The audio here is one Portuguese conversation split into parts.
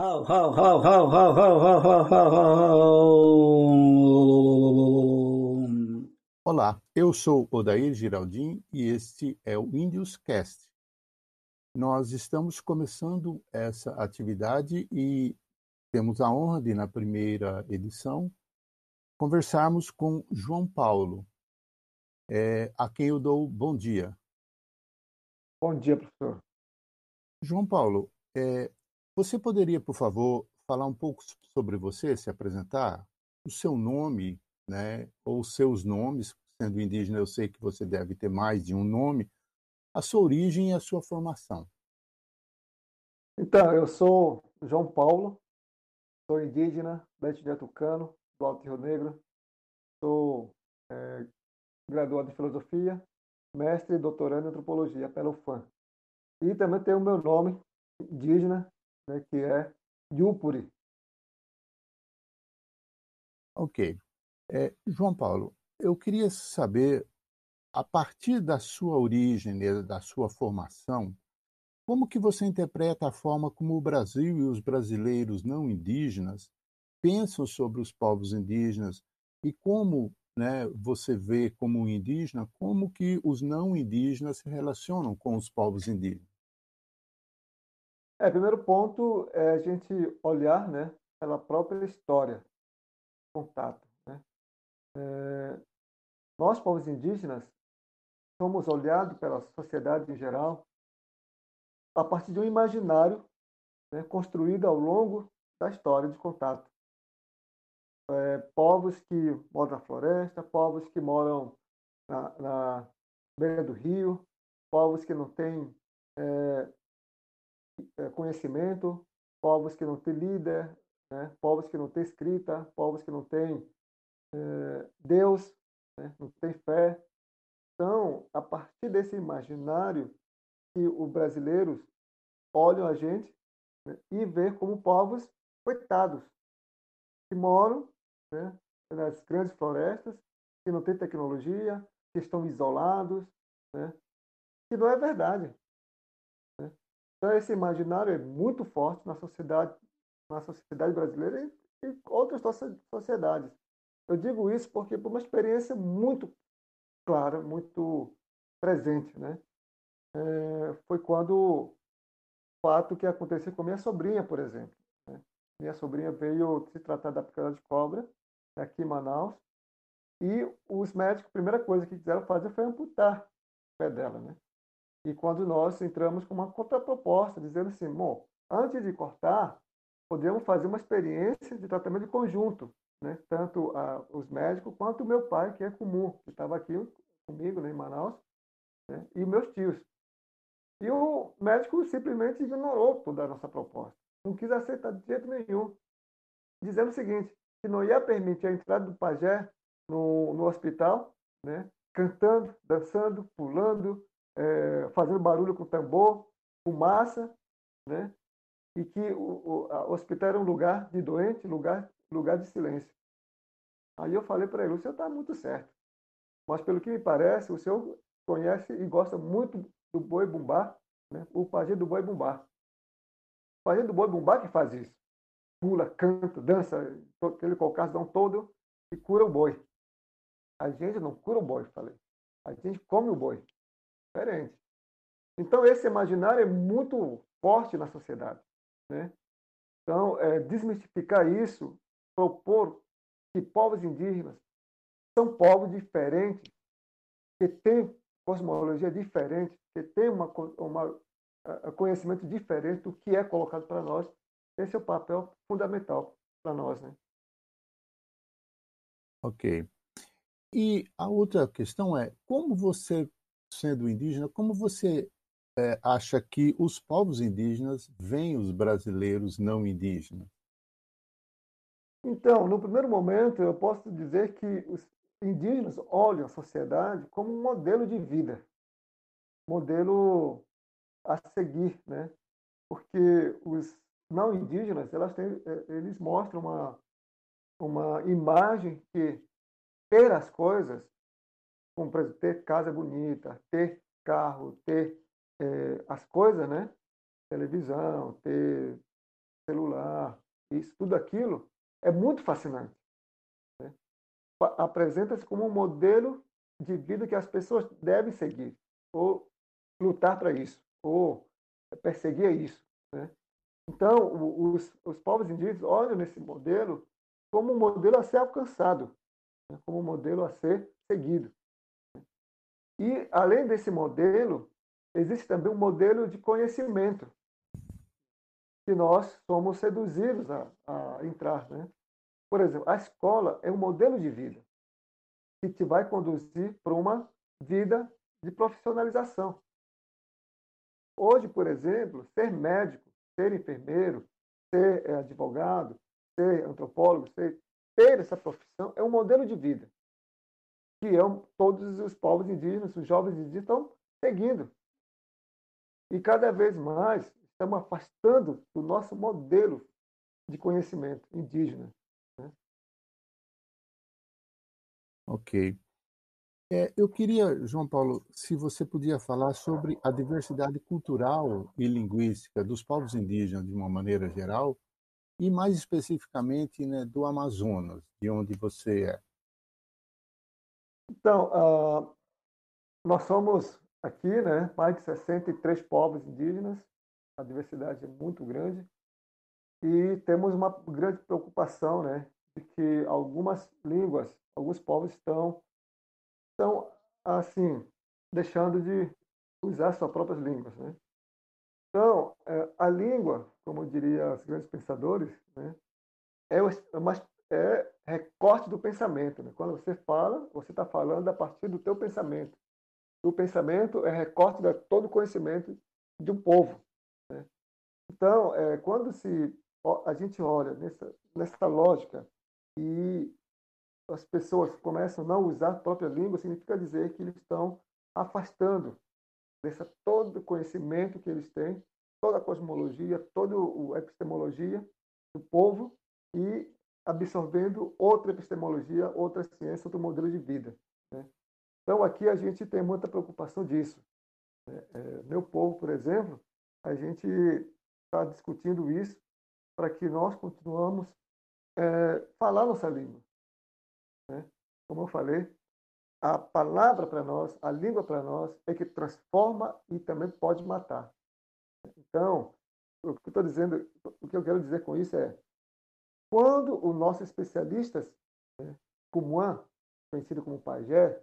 How, how, how, how, how, how, how, how, how, how. Olá, eu sou Odair Giraldin e este é o Indios Cast. Nós estamos começando essa atividade e temos a honra de, na primeira edição, conversarmos com João Paulo, é, a quem eu dou bom dia. Bom dia, professor. João Paulo, é, você poderia, por favor, falar um pouco sobre você, se apresentar? O seu nome, né, ou seus nomes, sendo indígena, eu sei que você deve ter mais de um nome, a sua origem e a sua formação. Então, eu sou João Paulo, sou indígena, de Tucano, do Alto Rio Negro, sou é, graduado em filosofia, mestre e doutorando em antropologia pela UFAM. E também tenho o meu nome indígena, né, que é Yupuri. Ok. É, João Paulo, eu queria saber, a partir da sua origem, né, da sua formação, como que você interpreta a forma como o Brasil e os brasileiros não indígenas pensam sobre os povos indígenas e como né, você vê como indígena, como que os não indígenas se relacionam com os povos indígenas? É, primeiro ponto é a gente olhar, né, pela própria história, contato. Né? É, nós, povos indígenas, somos olhados pela sociedade em geral a partir de um imaginário né, construído ao longo da história de contato. É, povos que moram na floresta, povos que moram na, na beira do rio, povos que não têm é, conhecimento, povos que não têm líder, né? povos que não têm escrita, povos que não têm é, Deus, né? não têm fé. Então, a partir desse imaginário que os brasileiros olham a gente né? e vê como povos coitados, que moram né? nas grandes florestas, que não têm tecnologia, que estão isolados, né? que não é verdade. Então, esse imaginário é muito forte na sociedade, na sociedade brasileira e em outras sociedades. Eu digo isso porque por uma experiência muito clara, muito presente, né? É, foi quando o fato que aconteceu com minha sobrinha, por exemplo. Né? Minha sobrinha veio se tratar da picada de cobra aqui em Manaus e os médicos, a primeira coisa que quiseram fazer foi amputar o pé dela, né? E quando nós entramos com uma contraproposta, dizendo assim, bom, antes de cortar, podemos fazer uma experiência de tratamento de conjunto, né? tanto a, os médicos quanto o meu pai, que é comum, que estava aqui comigo né, em Manaus, né? e meus tios. E o médico simplesmente ignorou toda a nossa proposta, não quis aceitar de jeito nenhum, dizendo o seguinte, que não ia permitir a entrada do pajé no, no hospital, né? cantando, dançando, pulando, é, fazendo barulho com tambor, fumaça, né? e que o, o hospital era um lugar de doente, lugar, lugar de silêncio. Aí eu falei para ele, o senhor está muito certo, mas pelo que me parece, o senhor conhece e gosta muito do boi bumbá, né? o pajé do boi bumbá. O pajé do boi bumbá que faz isso. Pula, canta, dança, aquele cocação todo e cura o boi. A gente não cura o boi, falei. A gente come o boi diferente. Então, esse imaginário é muito forte na sociedade. Né? Então, é, desmistificar isso, propor que povos indígenas são povos diferentes, que têm cosmologia diferente, que têm uma, uma, um conhecimento diferente do que é colocado para nós, esse é o papel fundamental para nós. Né? Ok. E a outra questão é como você sendo indígena, como você é, acha que os povos indígenas veem os brasileiros não indígenas? Então, no primeiro momento, eu posso dizer que os indígenas olham a sociedade como um modelo de vida, modelo a seguir, né? Porque os não indígenas, elas têm, é, eles mostram uma, uma imagem que ter as coisas como por exemplo, ter casa bonita, ter carro, ter é, as coisas, né? Televisão, ter celular, isso, tudo aquilo, é muito fascinante. Né? Apresenta-se como um modelo de vida que as pessoas devem seguir, ou lutar para isso, ou perseguir isso. Né? Então, os, os povos indígenas olham nesse modelo como um modelo a ser alcançado, né? como um modelo a ser seguido. E, além desse modelo, existe também um modelo de conhecimento, que nós somos seduzidos a, a entrar. Né? Por exemplo, a escola é um modelo de vida que te vai conduzir para uma vida de profissionalização. Hoje, por exemplo, ser médico, ser enfermeiro, ser eh, advogado, ser antropólogo, ser, ter essa profissão é um modelo de vida que é todos os povos indígenas, os jovens indígenas estão seguindo. E cada vez mais estamos afastando do nosso modelo de conhecimento indígena. Né? Ok. É, eu queria, João Paulo, se você podia falar sobre a diversidade cultural e linguística dos povos indígenas de uma maneira geral e mais especificamente né, do Amazonas, de onde você é. Então, uh, nós somos aqui né, mais de 63 povos indígenas, a diversidade é muito grande e temos uma grande preocupação né, de que algumas línguas, alguns povos estão estão, assim, deixando de usar suas próprias línguas. Né? Então, é, a língua, como diria os grandes pensadores, né, é, uma, é recorte do pensamento. Né? Quando você fala, você está falando a partir do teu pensamento. O pensamento é recorte de todo o conhecimento de um povo. Né? Então, é, quando se, a gente olha nessa, nessa lógica e as pessoas começam a não usar a própria língua, significa dizer que eles estão afastando desse todo o conhecimento que eles têm, toda a cosmologia, toda a epistemologia do povo e absorvendo outra epistemologia, outra ciência, outro modelo de vida. Né? Então, aqui a gente tem muita preocupação disso. Né? É, meu povo, por exemplo, a gente está discutindo isso para que nós continuamos é, falar nossa língua. Né? Como eu falei, a palavra para nós, a língua para nós, é que transforma e também pode matar. Então, o que eu estou dizendo, o que eu quero dizer com isso é, quando os nossos especialistas, né, Cumuan, conhecido como pajé,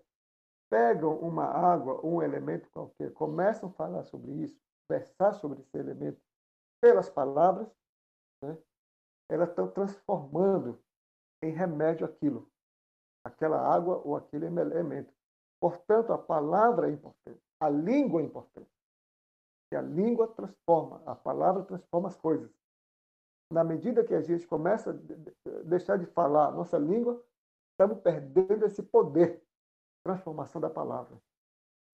pegam uma água, um elemento qualquer, começam a falar sobre isso, versar sobre esse elemento pelas palavras, né, elas estão transformando em remédio aquilo aquela água ou aquele elemento. Portanto, a palavra é importante, a língua é importante. E a língua transforma, a palavra transforma as coisas. Na medida que a gente começa a deixar de falar a nossa língua, estamos perdendo esse poder de transformação da palavra.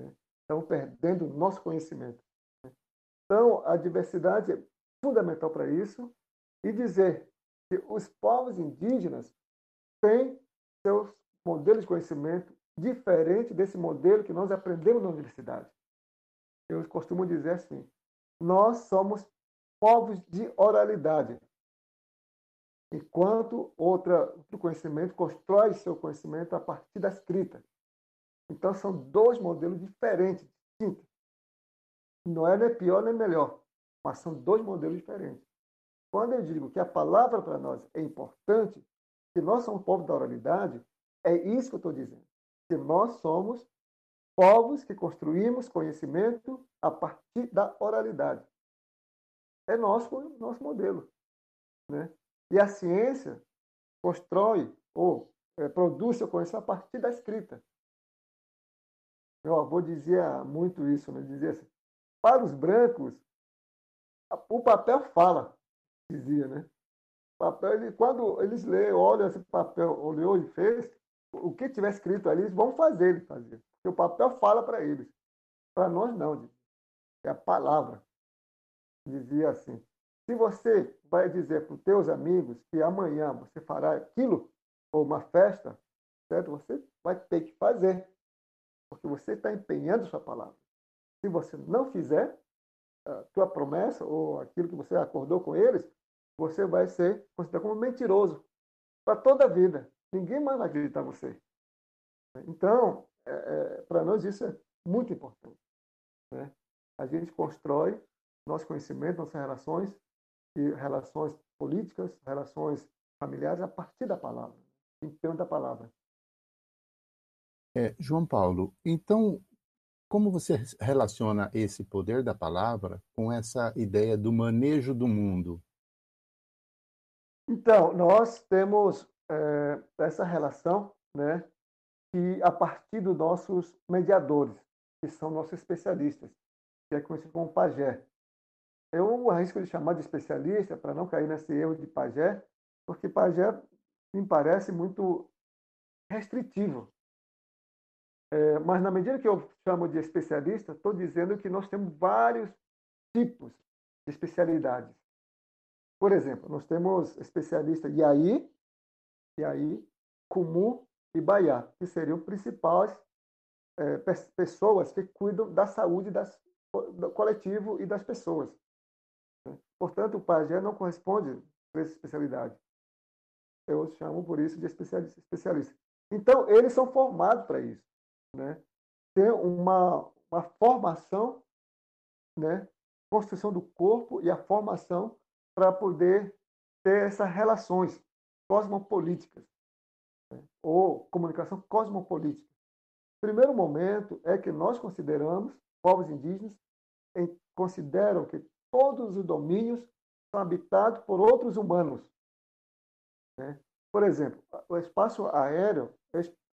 Né? Estamos perdendo o nosso conhecimento. Né? Então, a diversidade é fundamental para isso e dizer que os povos indígenas têm seus modelo de conhecimento diferente desse modelo que nós aprendemos na universidade. Eu costumo dizer assim: nós somos povos de oralidade, enquanto outra, outro conhecimento constrói seu conhecimento a partir da escrita. Então, são dois modelos diferentes, distintos. Não é nem pior nem melhor, mas são dois modelos diferentes. Quando eu digo que a palavra para nós é importante, que nós somos povo da oralidade, é isso que eu estou dizendo. Que nós somos povos que construímos conhecimento a partir da oralidade. É nosso, nosso modelo. Né? E a ciência constrói ou é, produz seu conhecimento a partir da escrita. Meu avô dizia muito isso, né? dizia assim, para os brancos, o papel fala, dizia, né? O papel, ele, quando eles leem, olham esse papel, olhou e fez, o que tiver escrito ali, eles vão fazer ele fazer. Porque o papel fala para eles. Para nós, não. É a palavra. Dizia assim: se você vai dizer para os teus amigos que amanhã você fará aquilo, ou uma festa, certo? Você vai ter que fazer. Porque você está empenhando sua palavra. Se você não fizer a tua promessa, ou aquilo que você acordou com eles, você vai ser considerado como mentiroso para toda a vida. Ninguém mais vai acreditar em você. Então, é, é, para nós isso é muito importante. Né? A gente constrói nosso conhecimento, nossas relações, e relações políticas, relações familiares, a partir da palavra, em termos da palavra. É, João Paulo, então, como você relaciona esse poder da palavra com essa ideia do manejo do mundo? Então, nós temos é, essa relação, né, que a partir dos nossos mediadores, que são nossos especialistas, que é conhecido como pajé. Eu arrisco de chamar de especialista para não cair nesse erro de pajé, porque pajé me parece muito restritivo. É, mas na medida que eu chamo de especialista, estou dizendo que nós temos vários tipos de especialidades. Por exemplo, nós temos especialista Yaí, Yaí, Kumu e Baiá, que seriam principais é, pessoas que cuidam da saúde das, do coletivo e das pessoas. Portanto, o pajé não corresponde a essa especialidade. Eu chamo por isso de especialista. Então, eles são formados para isso. Né? Tem uma, uma formação, né? construção do corpo e a formação para poder ter essas relações cosmopolíticas, né? ou comunicação cosmopolítica. Primeiro momento é que nós consideramos, povos indígenas, em, consideram que todos os domínios são habitados por outros humanos. Né? Por exemplo, o espaço aéreo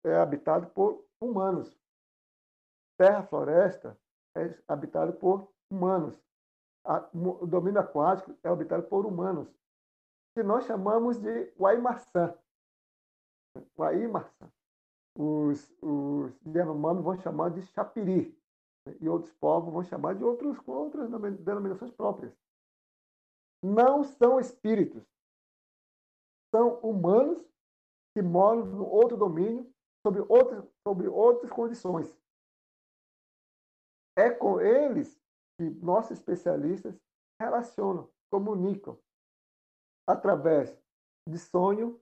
é habitado por humanos. Terra, floresta é habitado por humanos o domínio aquático é habitado por humanos, que nós chamamos de Guaimaçã. Guaimaçã. Os, os Yanomamis vão chamar de Chapiri, e outros povos vão chamar de outros, outras denominações próprias. Não são espíritos, são humanos que moram no outro domínio, sob outras, sob outras condições. É com eles que nossos especialistas relacionam, comunicam através de sonho,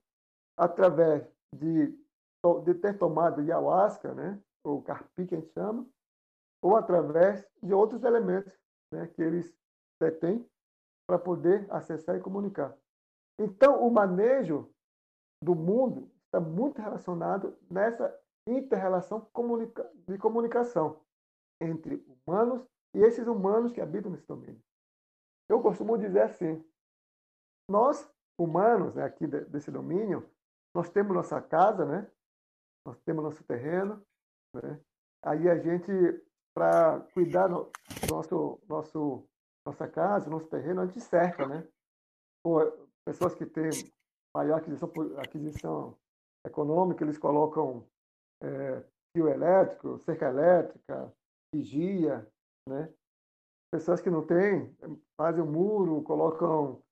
através de, de ter tomado ayahuasca, né, ou carpi que a gente chama, ou através de outros elementos né, que eles detêm para poder acessar e comunicar. Então, o manejo do mundo está muito relacionado nessa inter-relação de comunicação entre humanos e esses humanos que habitam nesse domínio. Eu costumo dizer assim: nós, humanos, né, aqui desse domínio, nós temos nossa casa, né? Nós temos nosso terreno, né? Aí a gente, para cuidar do nosso, nosso, nossa casa, nosso terreno, a gente cerca, né? Por pessoas que têm maior aquisição, aquisição econômica, eles colocam é, fio elétrico, cerca elétrica, vigia, né? Pessoas que não têm, fazem um muro, colocam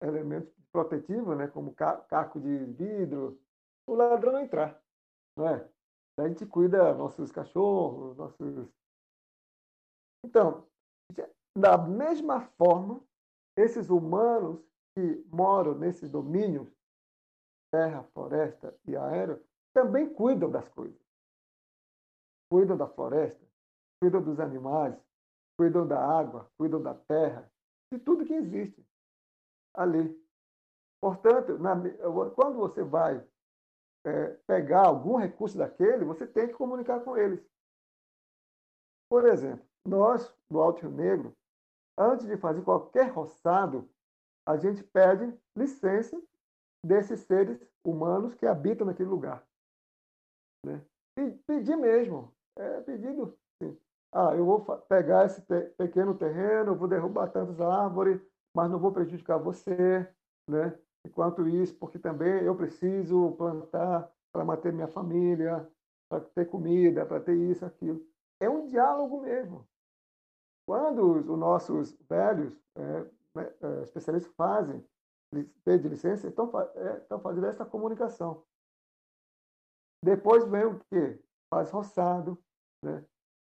elementos protetivos, né? como caco de vidro, o ladrão não entrar. Não é? A gente cuida nossos cachorros, nossos. Então, da mesma forma, esses humanos que moram nesses domínios, terra, floresta e aéreo, também cuidam das coisas. Cuidam da floresta, cuidam dos animais, cuidam da água, cuidam da terra, de tudo que existe ali. Portanto, na, quando você vai é, pegar algum recurso daquele, você tem que comunicar com eles. Por exemplo, nós, do Alto Rio Negro, antes de fazer qualquer roçado, a gente pede licença desses seres humanos que habitam naquele lugar. Né? Pedir mesmo, é pedido ah, eu vou pegar esse pequeno terreno, vou derrubar tantas árvores, mas não vou prejudicar você, né? Enquanto isso, porque também eu preciso plantar para manter minha família, para ter comida, para ter isso, aquilo. É um diálogo mesmo. Quando os, os nossos velhos é, né, é, especialistas fazem de licença, estão, é, estão fazendo essa comunicação. Depois vem o quê? Faz roçado, né?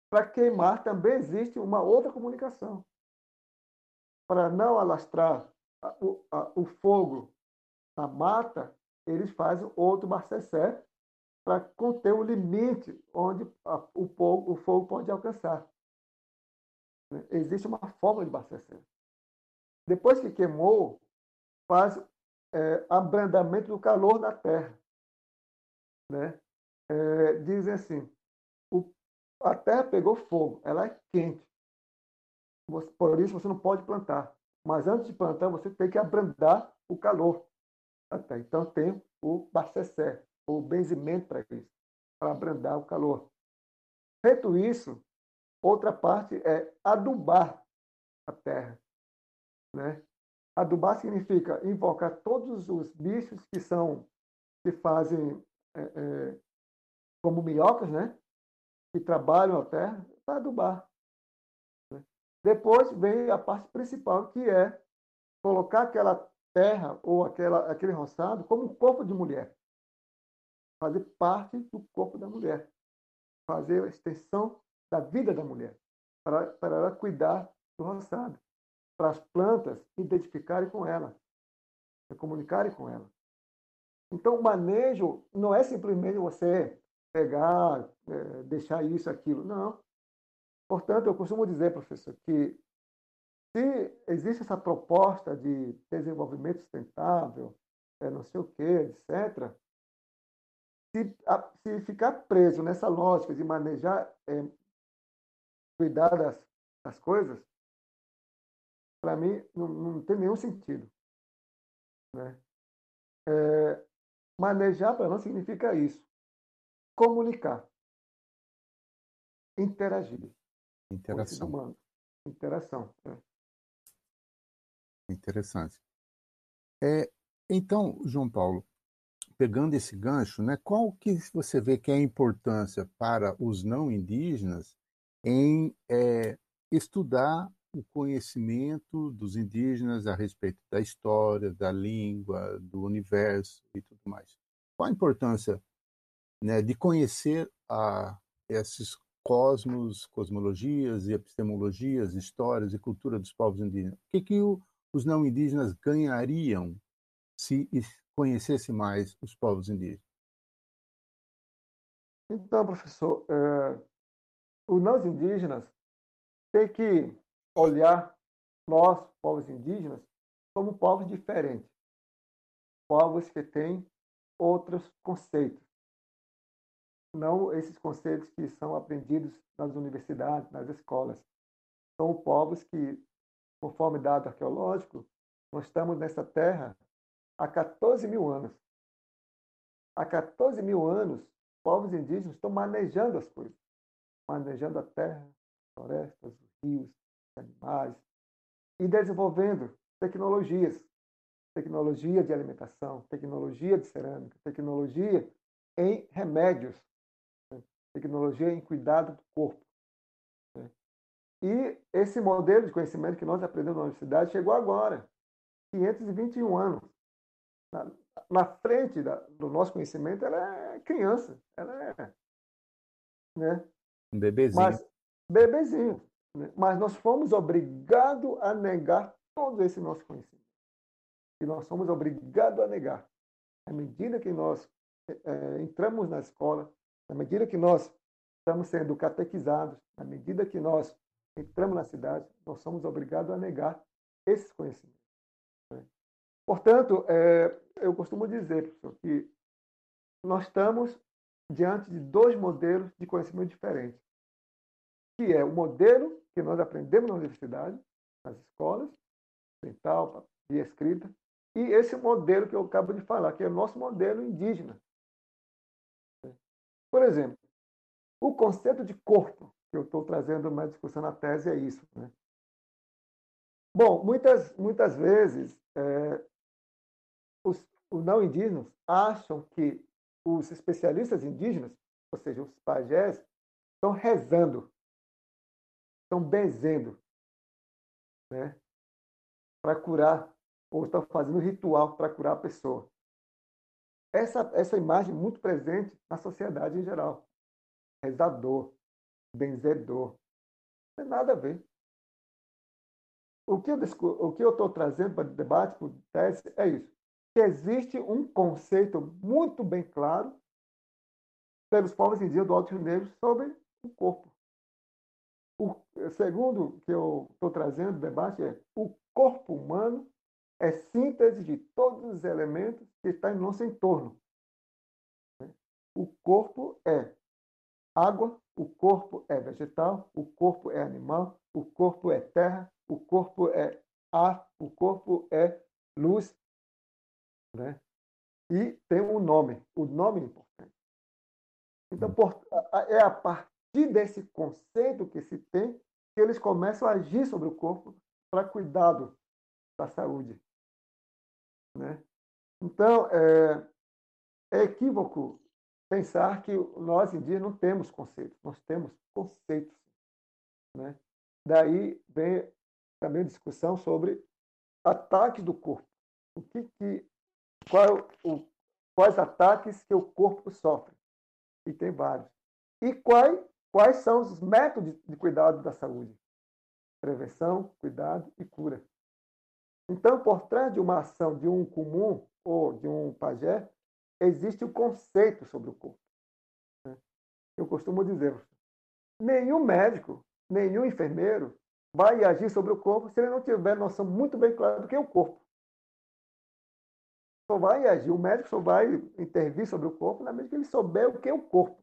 Para queimar também existe uma outra comunicação. Para não alastrar o, a, o fogo na mata, eles fazem outro bacessé para conter o limite onde a, o, fogo, o fogo pode alcançar. Existe uma forma de bacessé. Depois que queimou, faz é, abrandamento do calor da terra. Né? É, dizem assim, o, a terra pegou fogo, ela é quente. Por isso você não pode plantar. Mas antes de plantar, você tem que abrandar o calor. Até. Então tem o bacessé, o benzimento para isso, para abrandar o calor. Feito isso, outra parte é adubar a terra. Né? Adubar significa invocar todos os bichos que são que fazem é, é, como minhocas, né? Que trabalham a terra para adubar. Né? Depois vem a parte principal, que é colocar aquela terra ou aquela, aquele roçado como um corpo de mulher. Fazer parte do corpo da mulher. Fazer a extensão da vida da mulher. Para, para ela cuidar do roçado para as plantas identificarem com ela, comunicarem com ela. Então, o manejo não é simplesmente você pegar, é, deixar isso, aquilo. Não. Portanto, eu costumo dizer, professor, que se existe essa proposta de desenvolvimento sustentável, é, não sei o quê, etc., se, a, se ficar preso nessa lógica de manejar, é, cuidar das, das coisas, para mim, não, não, tem nenhum sentido. Né? É, manejar para nós significa isso. Comunicar. Interagir. Interação. Humano. Interação. É. Interessante. É, então, João Paulo, pegando esse gancho, né, qual que você vê que é a importância para os não indígenas em é, estudar o conhecimento dos indígenas a respeito da história, da língua, do universo e tudo mais. Qual a importância né, de conhecer a, esses cosmos, cosmologias e epistemologias, histórias e cultura dos povos indígenas? O que, que o, os não indígenas ganhariam se conhecesse mais os povos indígenas? Então, professor, é, os não indígenas têm que olhar nós, povos indígenas, como povos diferentes, povos que têm outros conceitos, não esses conceitos que são aprendidos nas universidades, nas escolas. São povos que, conforme dado arqueológico, nós estamos nessa terra há 14 mil anos. Há 14 mil anos, povos indígenas estão manejando as coisas, manejando a terra, florestas, os rios, animais, e desenvolvendo tecnologias, tecnologia de alimentação, tecnologia de cerâmica, tecnologia em remédios, né? tecnologia em cuidado do corpo. Né? E esse modelo de conhecimento que nós aprendemos na universidade chegou agora, 521 anos. Na, na frente da, do nosso conhecimento, ela é criança, ela é né? um bebezinho. Mas, bebezinho. Né? Mas nós fomos obrigados a negar todo esse nosso conhecimento. E nós somos obrigados a negar. À medida que nós é, entramos na escola, à medida que nós estamos sendo catequizados, à medida que nós entramos na cidade, nós somos obrigados a negar esses conhecimentos. Né? Portanto, é, eu costumo dizer, professor, que nós estamos diante de dois modelos de conhecimento diferentes, que é o modelo que nós aprendemos na universidade, nas escolas, mental, e escrita, e esse modelo que eu acabo de falar, que é o nosso modelo indígena. Por exemplo, o conceito de corpo, que eu estou trazendo uma discussão na tese, é isso. Né? Bom, muitas, muitas vezes, é, os, os não indígenas acham que os especialistas indígenas, ou seja, os pajés, estão rezando estão benzendo né, para curar, ou estão fazendo ritual para curar a pessoa. Essa, essa imagem é muito presente na sociedade em geral. Rezador, benzedor. Não tem nada a ver. o que eu estou trazendo para o debate, para o tese, é isso. Existe um conceito muito bem claro pelos povos indígenas do Alto Rio Negro sobre o corpo. O segundo que eu estou trazendo no debate é o corpo humano é síntese de todos os elementos que estão em nosso entorno. O corpo é água, o corpo é vegetal, o corpo é animal, o corpo é terra, o corpo é ar, o corpo é luz, né? E tem um nome, o nome é importante. Então, por, é a partir desse conceito que se tem que eles começam a agir sobre o corpo para cuidado da saúde. Né? Então, é, é equívoco pensar que nós em dia não temos conceitos, nós temos conceitos. Né? Daí vem também a discussão sobre ataques do corpo. O que, que qual, o, quais ataques que o corpo sofre? E tem vários. E quais, quais são os métodos de cuidado da saúde? Prevenção, cuidado e cura. Então, por trás de uma ação de um comum ou de um pajé, existe o um conceito sobre o corpo. Né? Eu costumo dizer, nenhum médico, nenhum enfermeiro vai agir sobre o corpo se ele não tiver noção muito bem clara do que é o corpo. Só vai agir, o médico só vai intervir sobre o corpo na medida que ele souber o que é o corpo.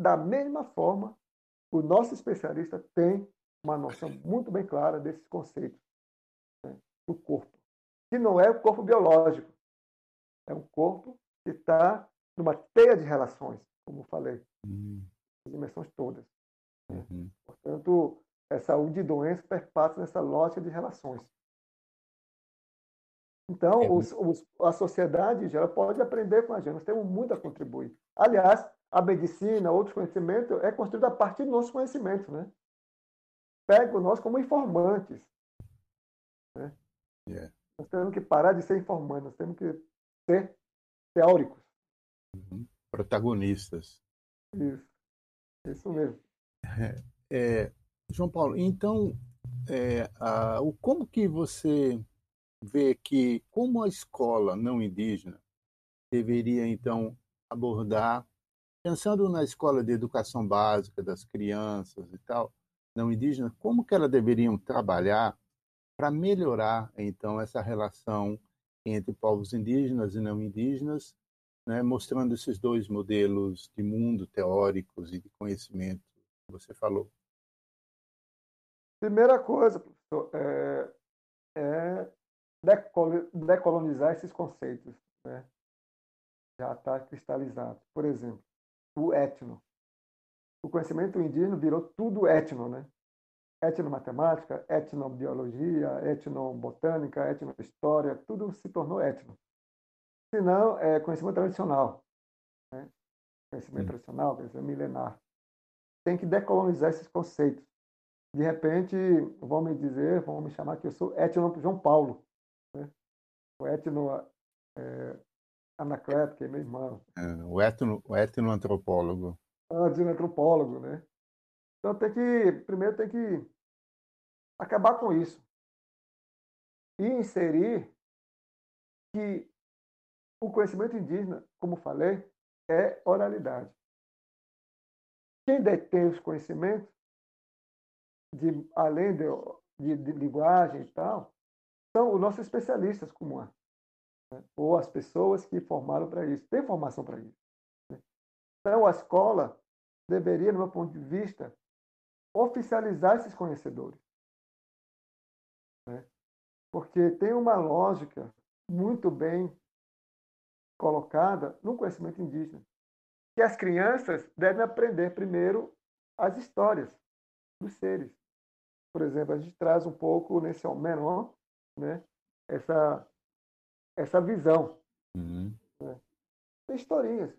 Da mesma forma, o nosso especialista tem uma noção muito bem clara desses conceitos né, do corpo, que não é o corpo biológico, é um corpo que está numa teia de relações, como falei, uhum. as dimensões todas. Uhum. Portanto, é saúde e doença perpassa nessa lógica de relações. Então, é. os, os, a sociedade já pode aprender com a gente, nós temos muito a contribuir. Aliás, a medicina, outros conhecimentos, é construída a partir dos nossos conhecimentos. Né? Pega nós como informantes. Né? Yeah. Nós temos que parar de ser informantes, nós temos que ser teóricos. Uhum. Protagonistas. Isso. Isso mesmo. É, é, João Paulo, então, é, a, o, como que você vê que, como a escola não indígena deveria, então, abordar, pensando na escola de educação básica das crianças e tal, não indígena, como que elas deveriam trabalhar para melhorar, então, essa relação entre povos indígenas e não indígenas, né, mostrando esses dois modelos de mundo teóricos e de conhecimento que você falou. Primeira coisa, professor, é, é decolonizar esses conceitos. Né? Já está cristalizado. Por exemplo, o etno. O conhecimento indígena virou tudo etno, né? etnomatemática, etnobiologia, etnobotânica, etnohistória, tudo se tornou etno. Se não, é conhecimento tradicional. Né? Conhecimento tradicional, conhecimento milenar. Tem que decolonizar esses conceitos. De repente, vão me dizer, vão me chamar que eu sou etno João Paulo. O etno é, Anacleto, que é meu irmão. É, o, etno, o etnoantropólogo. Antropólogo, né? Então tem que, primeiro tem que acabar com isso. E inserir que o conhecimento indígena, como falei, é oralidade. Quem detém os conhecimentos, de, além de, de, de linguagem e tal, são os nossos especialistas como é. Né? Ou as pessoas que formaram para isso, têm formação para isso. Né? Então, a escola deveria, no meu ponto de vista, oficializar esses conhecedores. Né? Porque tem uma lógica muito bem colocada no conhecimento indígena, que as crianças devem aprender primeiro as histórias dos seres. Por exemplo, a gente traz um pouco nesse menor, né, essa essa visão. Uhum. Né? Historinhas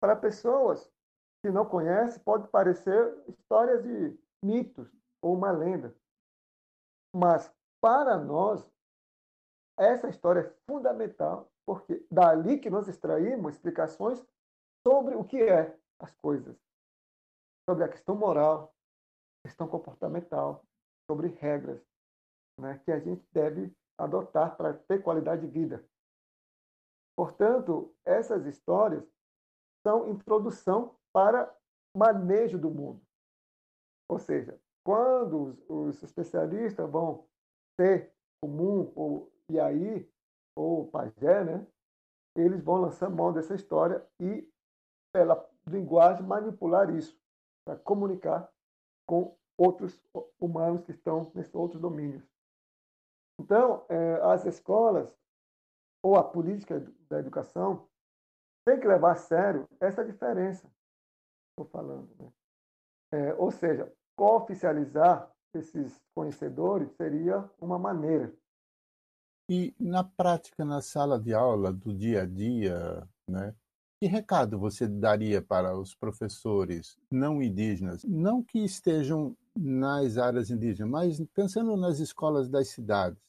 para pessoas que não conhecem pode parecer histórias de mitos ou uma lenda. Mas, para nós, essa história é fundamental, porque dali que nós extraímos explicações sobre o que é as coisas, sobre a questão moral, questão comportamental, sobre regras né, que a gente deve adotar para ter qualidade de vida. Portanto, essas histórias são introdução para manejo do mundo. Ou seja, quando os, os especialistas vão ser comum ou aí ou pajé, né, eles vão lançar mão dessa história e, pela linguagem, manipular isso para comunicar com outros humanos que estão nesses outros domínios. Então, é, as escolas ou a política da educação tem que levar a sério essa diferença. Estou falando, né? É, ou seja, oficializar esses conhecedores seria uma maneira. E na prática, na sala de aula do dia a dia, né? Que recado você daria para os professores não indígenas, não que estejam nas áreas indígenas, mas pensando nas escolas das cidades,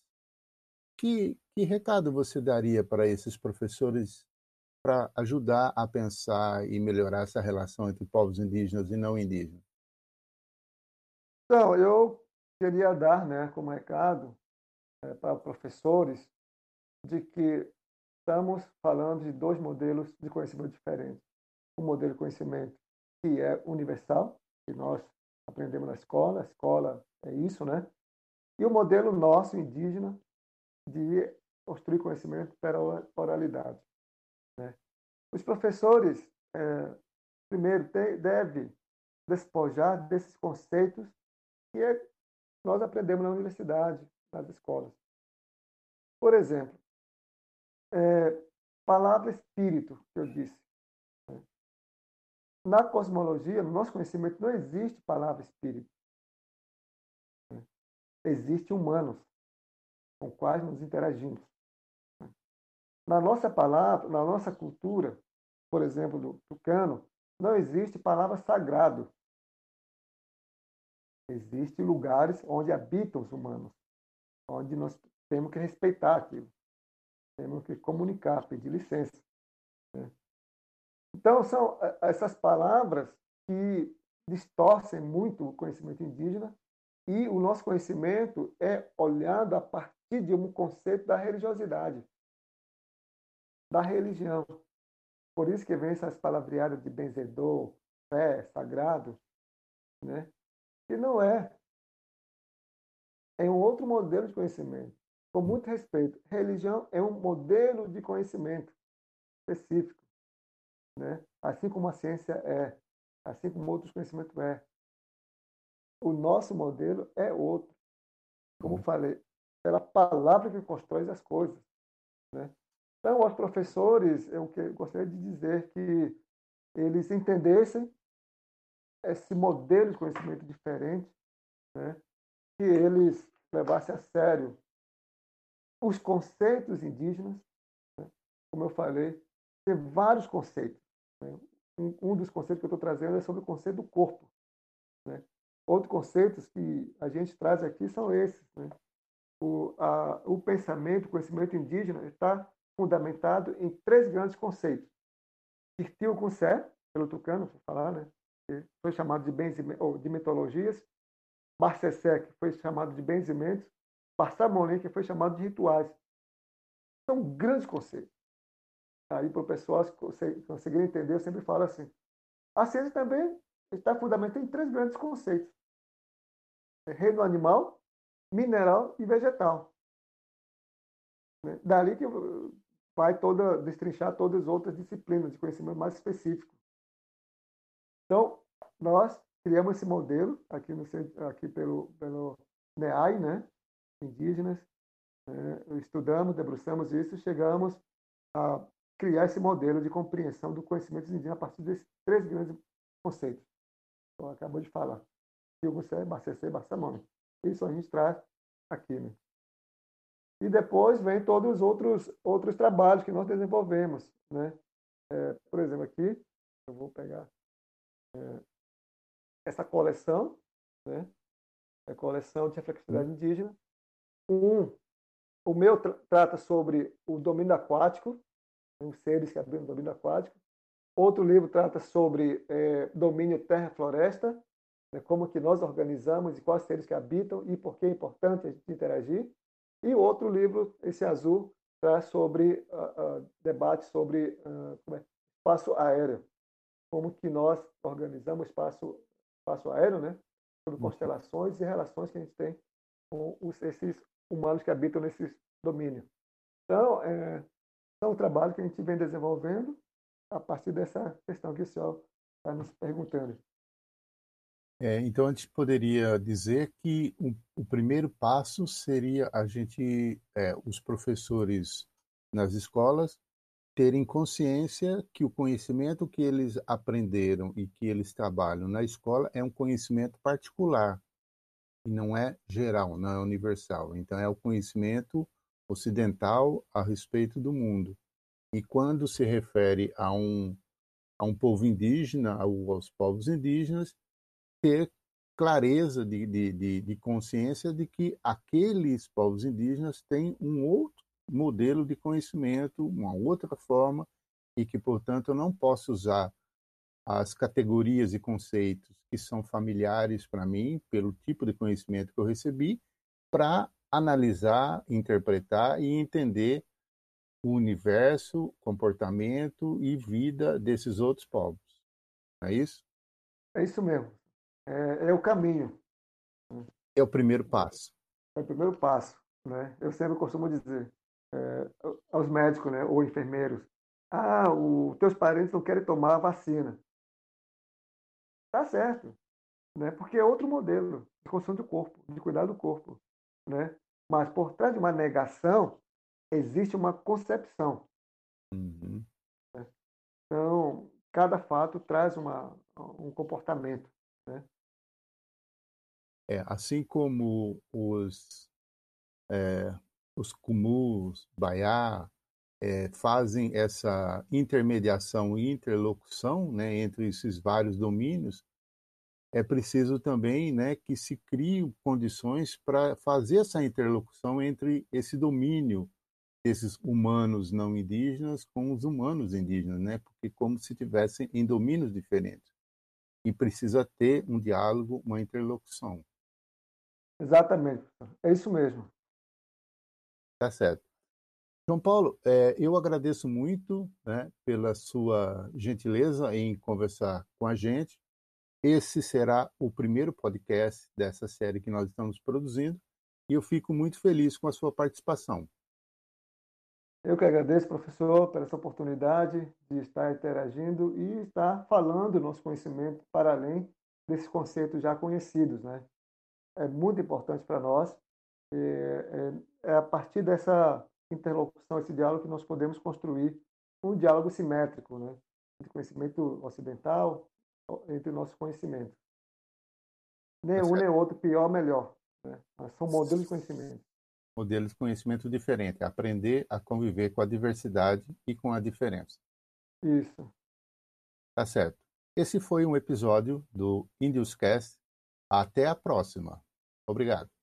que, que recado você daria para esses professores para ajudar a pensar e melhorar essa relação entre povos indígenas e não indígenas? Então, eu queria dar né, como recado é, para professores de que estamos falando de dois modelos de conhecimento diferentes. Um modelo de conhecimento que é universal, que nós aprendemos na escola, a escola é isso, né? E o modelo nosso, indígena, de construir conhecimento pela oralidade. Né? Os professores, é, primeiro, devem despojar desses conceitos que é, nós aprendemos na universidade, nas escolas. Por exemplo, é, palavra espírito, que eu disse. Na cosmologia, no nosso conhecimento, não existe palavra espírito. Existe humanos com quais nos interagimos. Na nossa palavra, na nossa cultura, por exemplo, do tucano, não existe palavra sagrado. Existem lugares onde habitam os humanos, onde nós temos que respeitar aquilo. Temos que comunicar, pedir licença. Então, são eh, essas palavras que distorcem muito o conhecimento indígena e o nosso conhecimento é olhado a partir de um conceito da religiosidade, da religião. Por isso que vem essas palavreadas de benzedor, fé, sagrado, né? que não é. É um outro modelo de conhecimento com muito respeito, religião é um modelo de conhecimento específico, né? assim como a ciência é, assim como outros conhecimentos é. O nosso modelo é outro. Como falei, pela palavra que constrói as coisas. Né? Então, aos professores, eu gostaria de dizer que eles entendessem esse modelo de conhecimento diferente, né? que eles levassem a sério os conceitos indígenas, né? como eu falei, tem vários conceitos. Um, dos conceitos que eu estou trazendo é sobre o conceito do corpo. Né? Outros conceitos que a gente traz aqui são esses. Né? O, a, o pensamento, o conhecimento indígena está fundamentado em três grandes conceitos. Tirtil Kunsé, pelo tucano, vou falar, né? que foi chamado de, benzime, ou de mitologias. Barcessé, que foi chamado de benzimentos. Passamolém, que foi chamado de rituais. São grandes conceitos. Aí, para o pessoal conseguir entender, eu sempre falo assim: a ciência também está fundamentada em três grandes conceitos: é reino animal, mineral e vegetal. Né? Dali que vai toda destrinchar todas as outras disciplinas de conhecimento mais específico. Então, nós criamos esse modelo aqui, no, aqui pelo, pelo NEAI, né? indígenas, né, estudamos, debruçamos isso, chegamos a criar esse modelo de compreensão do conhecimento indígena a partir desses três grandes conceitos. Então, acabou de falar. Tilgucé, Bacecê, Bassamone. Isso a gente traz aqui. Né? E depois vem todos os outros, outros trabalhos que nós desenvolvemos. Né? É, por exemplo, aqui, eu vou pegar é, essa coleção, né? a coleção de reflexividade indígena, um, o meu tra trata sobre o domínio aquático, os seres que habitam no domínio aquático. Outro livro trata sobre é, domínio terra-floresta, né, como que nós organizamos e quais seres que habitam e por que é importante a gente interagir. E outro livro, esse azul, traz sobre uh, uh, debate sobre uh, é, espaço aéreo, como que nós organizamos espaço espaço aéreo, né? Sobre uhum. constelações e relações que a gente tem com os, esses humanos que habitam nesse domínio. Então, é, é um trabalho que a gente vem desenvolvendo a partir dessa questão que o senhor está nos perguntando. É, então, a gente poderia dizer que o, o primeiro passo seria a gente, é, os professores nas escolas, terem consciência que o conhecimento que eles aprenderam e que eles trabalham na escola é um conhecimento particular e não é geral, não é universal. Então, é o conhecimento ocidental a respeito do mundo. E quando se refere a um, a um povo indígena, aos povos indígenas, ter clareza de, de, de, de consciência de que aqueles povos indígenas têm um outro modelo de conhecimento, uma outra forma, e que, portanto, eu não posso usar as categorias e conceitos que são familiares para mim, pelo tipo de conhecimento que eu recebi, para analisar, interpretar e entender o universo, comportamento e vida desses outros povos. Não é isso? É isso mesmo. É, é o caminho. É o primeiro passo. É o primeiro passo. Né? Eu sempre costumo dizer é, aos médicos né, ou enfermeiros: ah, os teus parentes não querem tomar a vacina. Tá certo, né? porque é outro modelo de construção do corpo, de cuidar do corpo. Né? Mas por trás de uma negação existe uma concepção. Uhum. Né? Então, cada fato traz uma, um comportamento. Né? É, assim como os, é, os Kumus, Baiá, é, fazem essa intermediação e interlocução né, entre esses vários domínios, é preciso também né, que se criem condições para fazer essa interlocução entre esse domínio desses humanos não indígenas com os humanos indígenas, né? Porque como se tivessem em domínios diferentes. E precisa ter um diálogo, uma interlocução. Exatamente. É isso mesmo. Tá certo. João Paulo, é, eu agradeço muito né, pela sua gentileza em conversar com a gente. Esse será o primeiro podcast dessa série que nós estamos produzindo e eu fico muito feliz com a sua participação. Eu que agradeço, professor, pela essa oportunidade de estar interagindo e estar falando nosso conhecimento para além desses conceitos já conhecidos. Né? É muito importante para nós. É, é, é a partir dessa interlocução, esse diálogo, que nós podemos construir um diálogo simétrico né? entre conhecimento ocidental, entre nossos conhecimentos. Nem um nem outro, pior, melhor. Né? São modelos de conhecimento modelos de conhecimento diferente, aprender a conviver com a diversidade e com a diferença. Isso. Tá certo. Esse foi um episódio do Indioscast. Até a próxima. Obrigado.